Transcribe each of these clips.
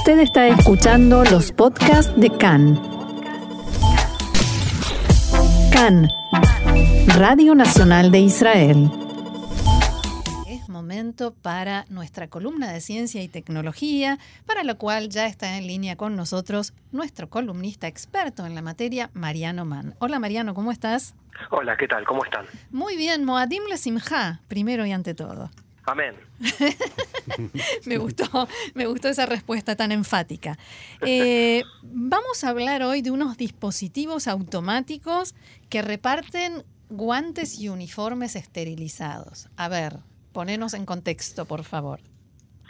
Usted está escuchando los podcasts de CAN. CAN, Radio Nacional de Israel. Es momento para nuestra columna de ciencia y tecnología, para lo cual ya está en línea con nosotros nuestro columnista experto en la materia, Mariano Mann. Hola Mariano, ¿cómo estás? Hola, ¿qué tal? ¿Cómo están? Muy bien, Moadim Lesimha, primero y ante todo. Amén. me gustó, me gustó esa respuesta tan enfática. Eh, vamos a hablar hoy de unos dispositivos automáticos que reparten guantes y uniformes esterilizados. A ver, ponenos en contexto, por favor.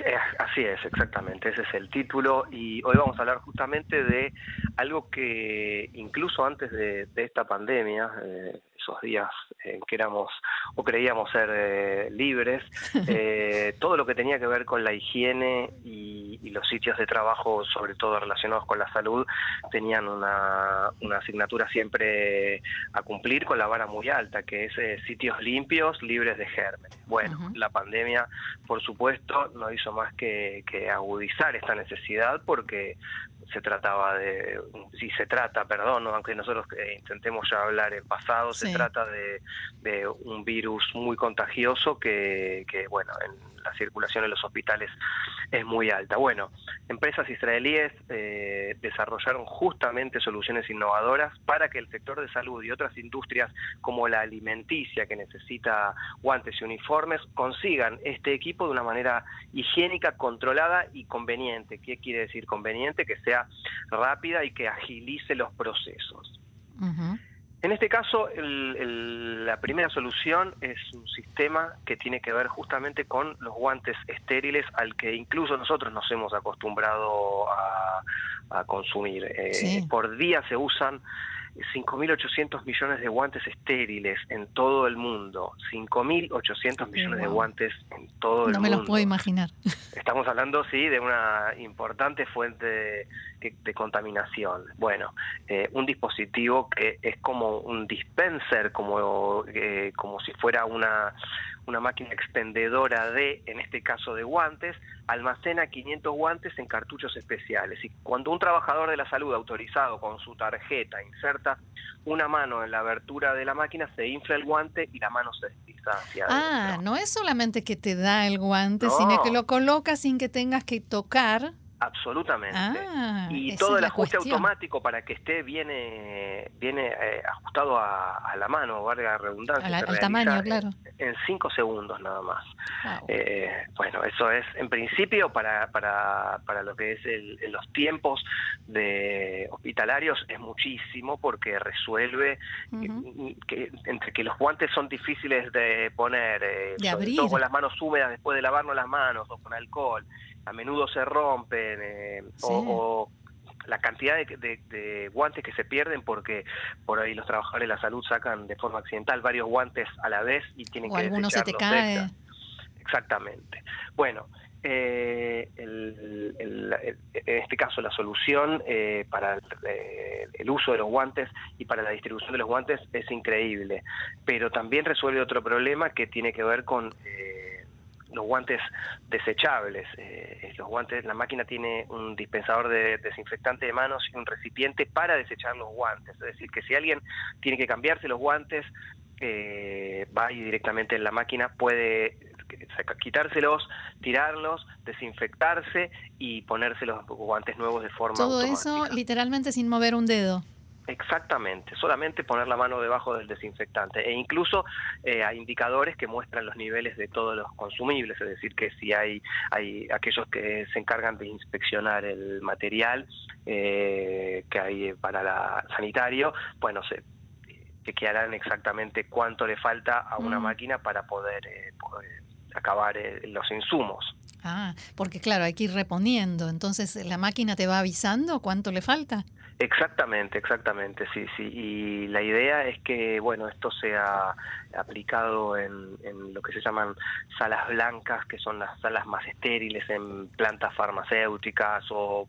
Eh, así es, exactamente, ese es el título y hoy vamos a hablar justamente de algo que incluso antes de, esta pandemia, eh, esos días en que éramos o creíamos ser eh, libres, todo lo que tenía que ver con la higiene y, los sitios de trabajo, sobre todo relacionados con la salud, tenían una, asignatura siempre a cumplir con la vara muy alta, que es sitios limpios, libres de gérmenes. Bueno, la pandemia, por supuesto, no hizo más que, agudizar esta necesidad porque se trataba de, si se trata, perdón, aunque nosotros eh, intentemos ya hablar en pasado, se trata de, de, un virus muy contagioso que, que bueno, en la circulación en los hospitales es muy alta. Bueno, empresas israelíes eh, desarrollaron justamente soluciones innovadoras para que el sector de salud y otras industrias como la alimenticia que necesita guantes y uniformes consigan este equipo de una manera higiénica, controlada y conveniente. ¿Qué quiere decir conveniente? Que sea rápida y que agilice los procesos. En este caso, la primera solución es un sistema que tiene que ver justamente con los guantes estériles al que incluso nosotros nos hemos acostumbrado a, consumir. Eh, por día se usan 5.800 millones de guantes estériles en todo el mundo. 5.800 millones de guantes en todo el mundo. No me los puedo imaginar. Estamos hablando, sí, de una importante fuente de, contaminación. Bueno, eh, un dispositivo que es como un dispenser, como, eh, como si fuera una una máquina expendedora de, en este caso de guantes, almacena 500 guantes en cartuchos especiales. Y cuando un trabajador de la salud autorizado con su tarjeta inserta una mano en la abertura de la máquina, se infla el guante y la mano se desliza hacia Ah, no es solamente que te da el guante, sino que lo coloca sin que tengas que tocar Absolutamente. Ah, y todo el ajuste automático para que esté viene viene eh, ajustado a, la mano, valga la redundancia. al tamaño, claro. En cinco segundos nada más. Eh, bueno, eso es en principio para, para, para lo que es el, los tiempos de hospitalarios es muchísimo porque resuelve que, entre que los guantes son difíciles de poner, eh, sobre todo con las manos húmedas después de lavarnos las manos o con alcohol a menudo se rompen eh, o, la cantidad de, guantes que se pierden porque por ahí los trabajadores de la salud sacan de forma accidental varios guantes a la vez y tienen que alguno se te cae. Exactamente. Bueno, eh, en este caso la solución eh, para el, uso de los guantes y para la distribución de los guantes es increíble, pero también resuelve otro problema que tiene que ver con los guantes desechables. Eh, los guantes, la máquina tiene un dispensador de desinfectante de manos y un recipiente para desechar los guantes. Es decir, que si alguien tiene que cambiarse los guantes, eh, va y directamente en la máquina puede quitárselos, tirarlos, desinfectarse y ponerse los guantes nuevos de forma Todo eso literalmente sin mover un dedo. Exactamente, solamente poner la mano debajo del desinfectante e incluso eh, hay indicadores que muestran los niveles de todos los consumibles, es decir, que si hay, hay aquellos que se encargan de inspeccionar el material eh, que hay para la sanitario, bueno, se chequearán exactamente cuánto le falta a una mm. máquina para poder, eh, acabar los insumos. Ah, porque claro, hay que ir reponiendo, entonces la máquina te va avisando cuánto le falta. Exactamente, exactamente, sí, sí. Y la idea es que, bueno, esto sea aplicado en, lo que se llaman salas blancas, que son las salas más estériles en plantas farmacéuticas o,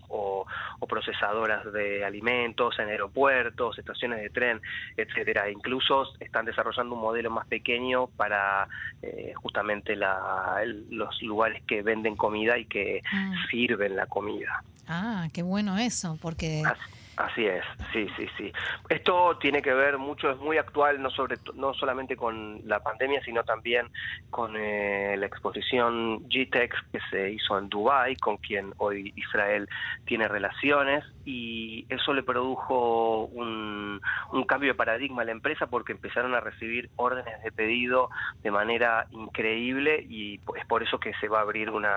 procesadoras de alimentos, en aeropuertos, estaciones de tren, etcétera. Incluso están desarrollando un modelo más pequeño para eh, justamente los lugares que venden comida y que Mm. sirven la comida. Ah, qué bueno eso, porque... Así, así es, sí, sí, sí. Esto tiene que ver mucho, es muy actual, no sobre no solamente con la pandemia, sino también con eh, la exposición GTEX que se hizo en Dubái, con quien hoy Israel tiene relaciones, y eso le produjo un, un cambio de paradigma a la empresa porque empezaron a recibir órdenes de pedido de manera increíble y es por eso que se va a abrir una,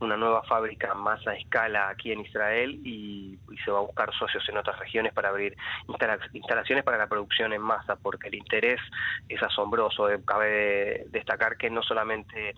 una nueva fábrica más a escala aquí en Israel y, y se va a buscar socios en otras regiones para abrir instala- instalaciones para la producción en masa, porque el interés es asombroso. Eh, Cabe destacar que no solamente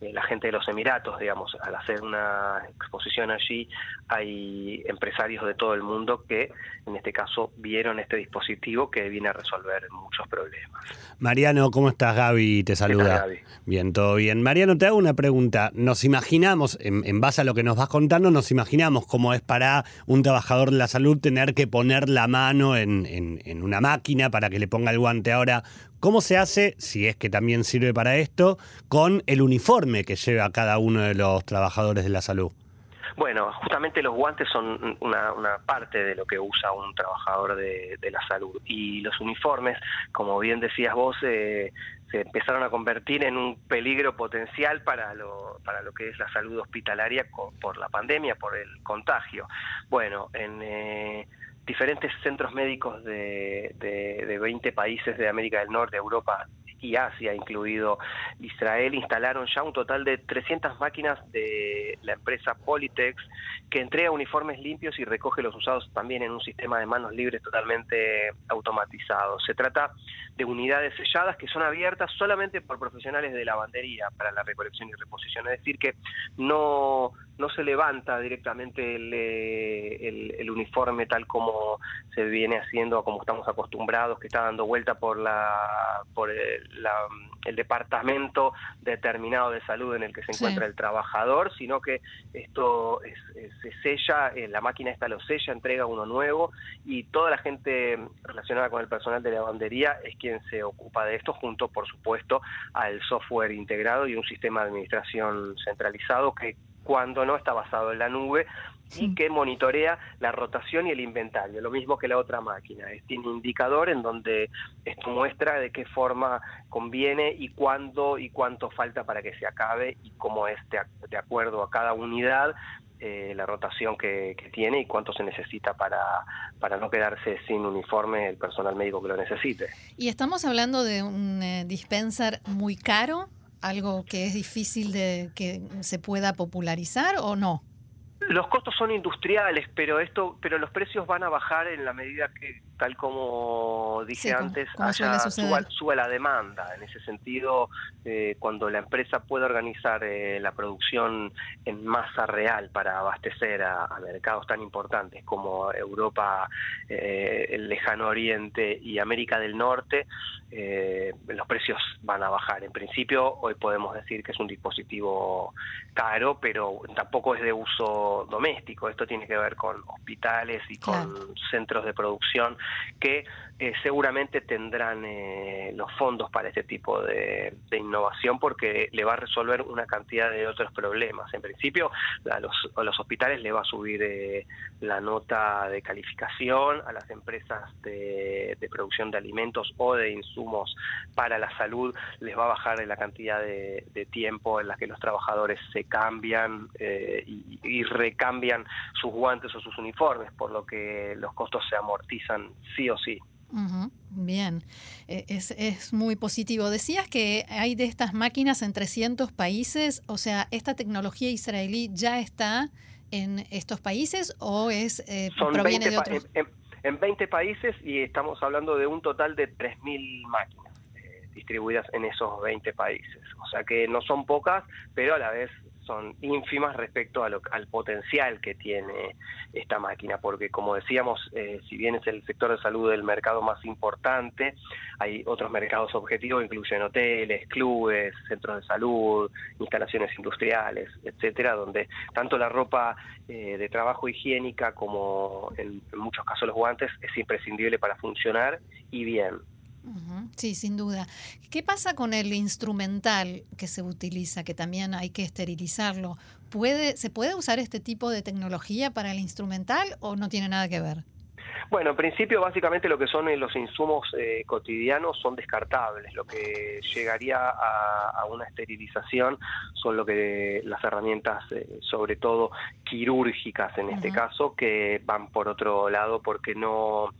eh, la gente de los Emiratos, digamos, al hacer una exposición allí, hay empresarios de todo el mundo que, en este caso, vieron este dispositivo que viene a resolver muchos problemas. Mariano, ¿cómo estás? Gaby te ¿Qué tal, saluda. Gaby? Bien, todo bien. Mariano, te hago una pregunta. Nos imaginamos, en, en base a lo que nos vas contando, nos imaginamos cómo es para un trabajador de la salud tener que poner la mano en, en- en una máquina para que le ponga el guante. Ahora, ¿cómo se hace, si es que también sirve para esto, con el uniforme que lleva cada uno de los trabajadores de la salud? Bueno, justamente los guantes son una, una parte de lo que usa un trabajador de, la salud y los uniformes, como bien decías vos, eh, se empezaron a convertir en un peligro potencial para lo, para lo que es la salud hospitalaria por la pandemia, por el contagio. Bueno, en eh, diferentes centros médicos de, de, de 20 países de América del Norte, Europa y Asia, incluido Israel, instalaron ya un total de 300 máquinas de la empresa Politex que entrega uniformes limpios y recoge los usados también en un sistema de manos libres totalmente automatizado. Se trata de unidades selladas que son abiertas solamente por profesionales de lavandería para la recolección y reposición. Es decir, que no, no se levanta directamente el, eh, el- uniforme tal como se viene haciendo, como estamos acostumbrados, que está dando vuelta por, la, por el, la- el departamento determinado de salud en el que se Sí. encuentra el trabajador, sino que esto es- es- se sella, eh, la máquina esta lo sella, entrega uno nuevo y toda la gente relacionada con el personal de lavandería es quien se ocupa de esto, junto, por supuesto, al software integrado y un sistema de administración centralizado que cuando no está basado en la nube y que monitorea la rotación y el inventario, lo mismo que la otra máquina. Es- Tiene indicador en donde esto muestra de qué forma conviene y cuándo y cuánto falta para que se acabe y cómo es de, de acuerdo a cada unidad eh, la rotación que, que tiene y cuánto se necesita para, para no quedarse sin uniforme el personal médico que lo necesite. Y estamos hablando de un eh, dispenser muy caro, algo que es difícil de que se pueda popularizar o no. Los costos son industriales, pero esto, pero los precios van a bajar en la medida que, tal como dije Sí, antes, como haya- suba, suba la demanda. En ese sentido, eh, cuando la empresa puede organizar eh, la producción en masa real para abastecer a, a mercados tan importantes como Europa, eh, el lejano oriente y América del Norte, eh, los precios van a bajar. En principio, hoy podemos decir que es un dispositivo caro, pero tampoco es de uso doméstico. Esto tiene que ver con hospitales y con Claro. centros de producción que eh, seguramente tendrán eh, los fondos para este tipo de, innovación porque le va a resolver una cantidad de otros problemas. En principio, a los, hospitales le va a subir eh, la nota de calificación, a las empresas de, de producción de alimentos o de insumos para la salud les va a bajar la cantidad de, de tiempo en la que los trabajadores se cambian eh, y, y recambian sus guantes o sus uniformes, por lo que los costos se amortizan sí o sí. Bien, Eh, es, es muy positivo. Decías que hay de estas máquinas en 300 países, o sea, ¿esta tecnología israelí ya está en estos países o es eh, Son proviene 20 de pa- otros? en, en 20 países y estamos hablando de un total de 3.000 máquinas eh, distribuidas en esos 20 países. O sea que no son pocas, pero a la vez son ínfimas respecto a lo- al potencial que tiene esta máquina, porque como decíamos, eh, si bien es el sector de salud el mercado más importante, hay otros mercados objetivos, incluyen hoteles, clubes, centros de salud, instalaciones industriales, etcétera, donde tanto la ropa eh, de trabajo higiénica como en, en muchos casos los guantes es imprescindible para funcionar y bien. Sí, sin duda. ¿Qué pasa con el instrumental que se utiliza, que también hay que esterilizarlo? ¿Puede, ¿Se puede usar este tipo de tecnología para el instrumental o no tiene nada que ver? Bueno, en principio básicamente lo que son eh, los insumos eh, cotidianos son descartables. Lo que llegaría a, una esterilización son lo que las herramientas, eh, sobre todo quirúrgicas en este caso, que van por otro lado porque no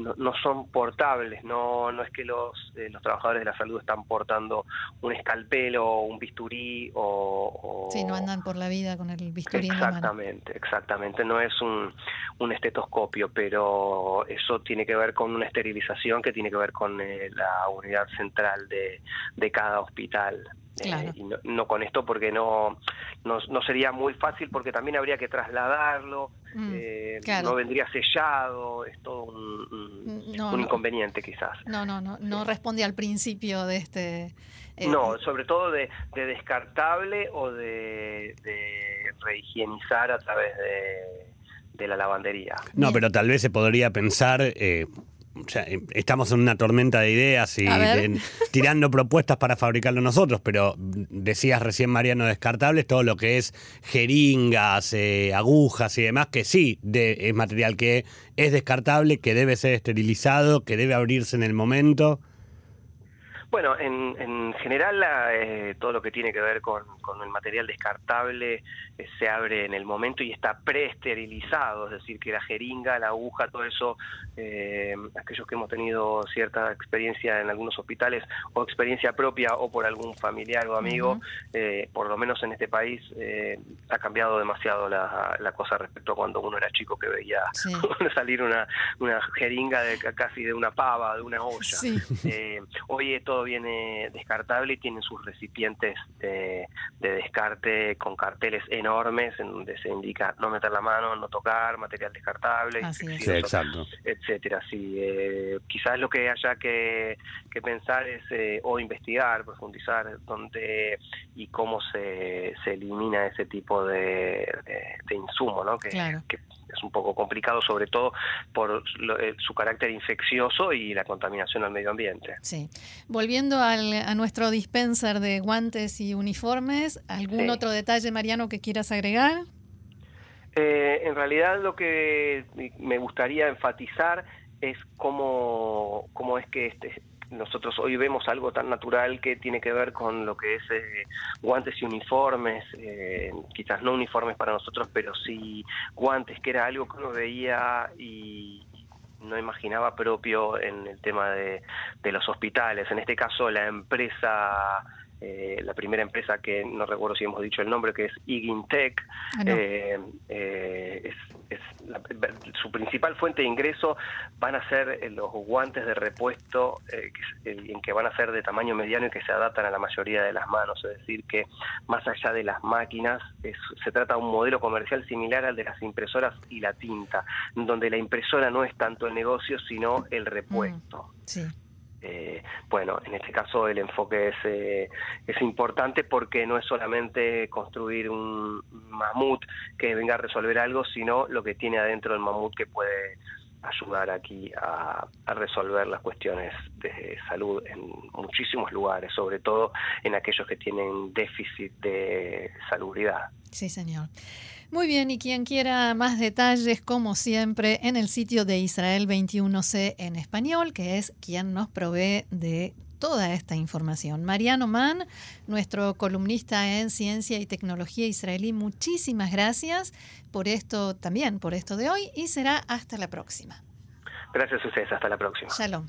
no, son portables, no, no es que los, eh, los trabajadores de la salud están portando un escalpelo o un bisturí o, Sí, no andan por la vida con el bisturí Exactamente, exactamente, no es un, un estetoscopio, pero eso tiene que ver con una esterilización que tiene que ver con eh, la unidad central de, de cada hospital. Eh, y no, con esto porque no, no, sería muy fácil porque también habría que trasladarlo, mm, eh, no vendría sellado, es todo un, mm, inconveniente quizás. No, no, no, no responde al principio de este... Eh, no, sobre todo de, descartable o de, rehigienizar a través de, la lavandería. No, pero tal vez se podría pensar, o sea, em, estamos en una tormenta de ideas y tirando propuestas para fabricarlo nosotros, pero decías recién, Mariano, descartables, todo lo que es jeringas, eh, agujas y demás, que sí es material que es descartable, que debe ser esterilizado, que debe abrirse en el momento. Bueno, en, en general eh, todo lo que tiene que ver con, con el material descartable eh, se abre en el momento y está preesterilizado, es decir, que la jeringa, la aguja, todo eso, eh, aquellos que hemos tenido cierta experiencia en algunos hospitales o experiencia propia o por algún familiar o amigo, por lo menos en este país ha cambiado demasiado la, la, cosa respecto a cuando uno era chico que veía salir una, una jeringa de casi de una pava, de una olla. hoy es todo viene descartable y tienen sus recipientes de, descarte con carteles enormes en donde se indica no meter la mano, no tocar, material descartable, etcétera. Sí, eh, quizás lo que haya que, pensar es eh, o investigar, profundizar dónde y cómo se, se elimina ese tipo de, insumo, ¿no? Que, que es un poco complicado, sobre todo por eh, su carácter infeccioso y la contaminación al medio ambiente. Sí. Volviendo al, a nuestro dispenser de guantes y uniformes, ¿algún otro detalle, Mariano, que quieras agregar? Eh, en realidad lo que me gustaría enfatizar es cómo, cómo es que este, nosotros hoy vemos algo tan natural que tiene que ver con lo que es eh, guantes y uniformes, eh, quizás no uniformes para nosotros, pero sí guantes, que era algo que uno veía y no imaginaba propio en el tema de, de los hospitales. En este caso, la empresa eh, la primera empresa que no recuerdo si hemos dicho el nombre, que es Igintech, ah, eh, eh, es, su principal fuente de ingreso van a ser los guantes de repuesto en que van a ser de tamaño mediano y que se adaptan a la mayoría de las manos, es decir, que más allá de las máquinas se trata de un modelo comercial similar al de las impresoras y la tinta, donde la impresora no es tanto el negocio, sino el repuesto. Mm, sí. Eh, bueno, en este caso el enfoque es, eh, es importante porque no es solamente construir un mamut que venga a resolver algo, sino lo que tiene adentro el mamut que puede ayudar aquí a, resolver las cuestiones de salud en muchísimos lugares, sobre todo en aquellos que tienen déficit de salubridad. Sí, señor. Muy bien, y quien quiera más detalles, como siempre, en el sitio de Israel 21C en español, que es quien nos provee de toda esta información. Mariano Mann, nuestro columnista en Ciencia y Tecnología Israelí, muchísimas gracias por esto también, por esto de hoy, y será hasta la próxima. Gracias a ustedes, hasta la próxima. Shalom.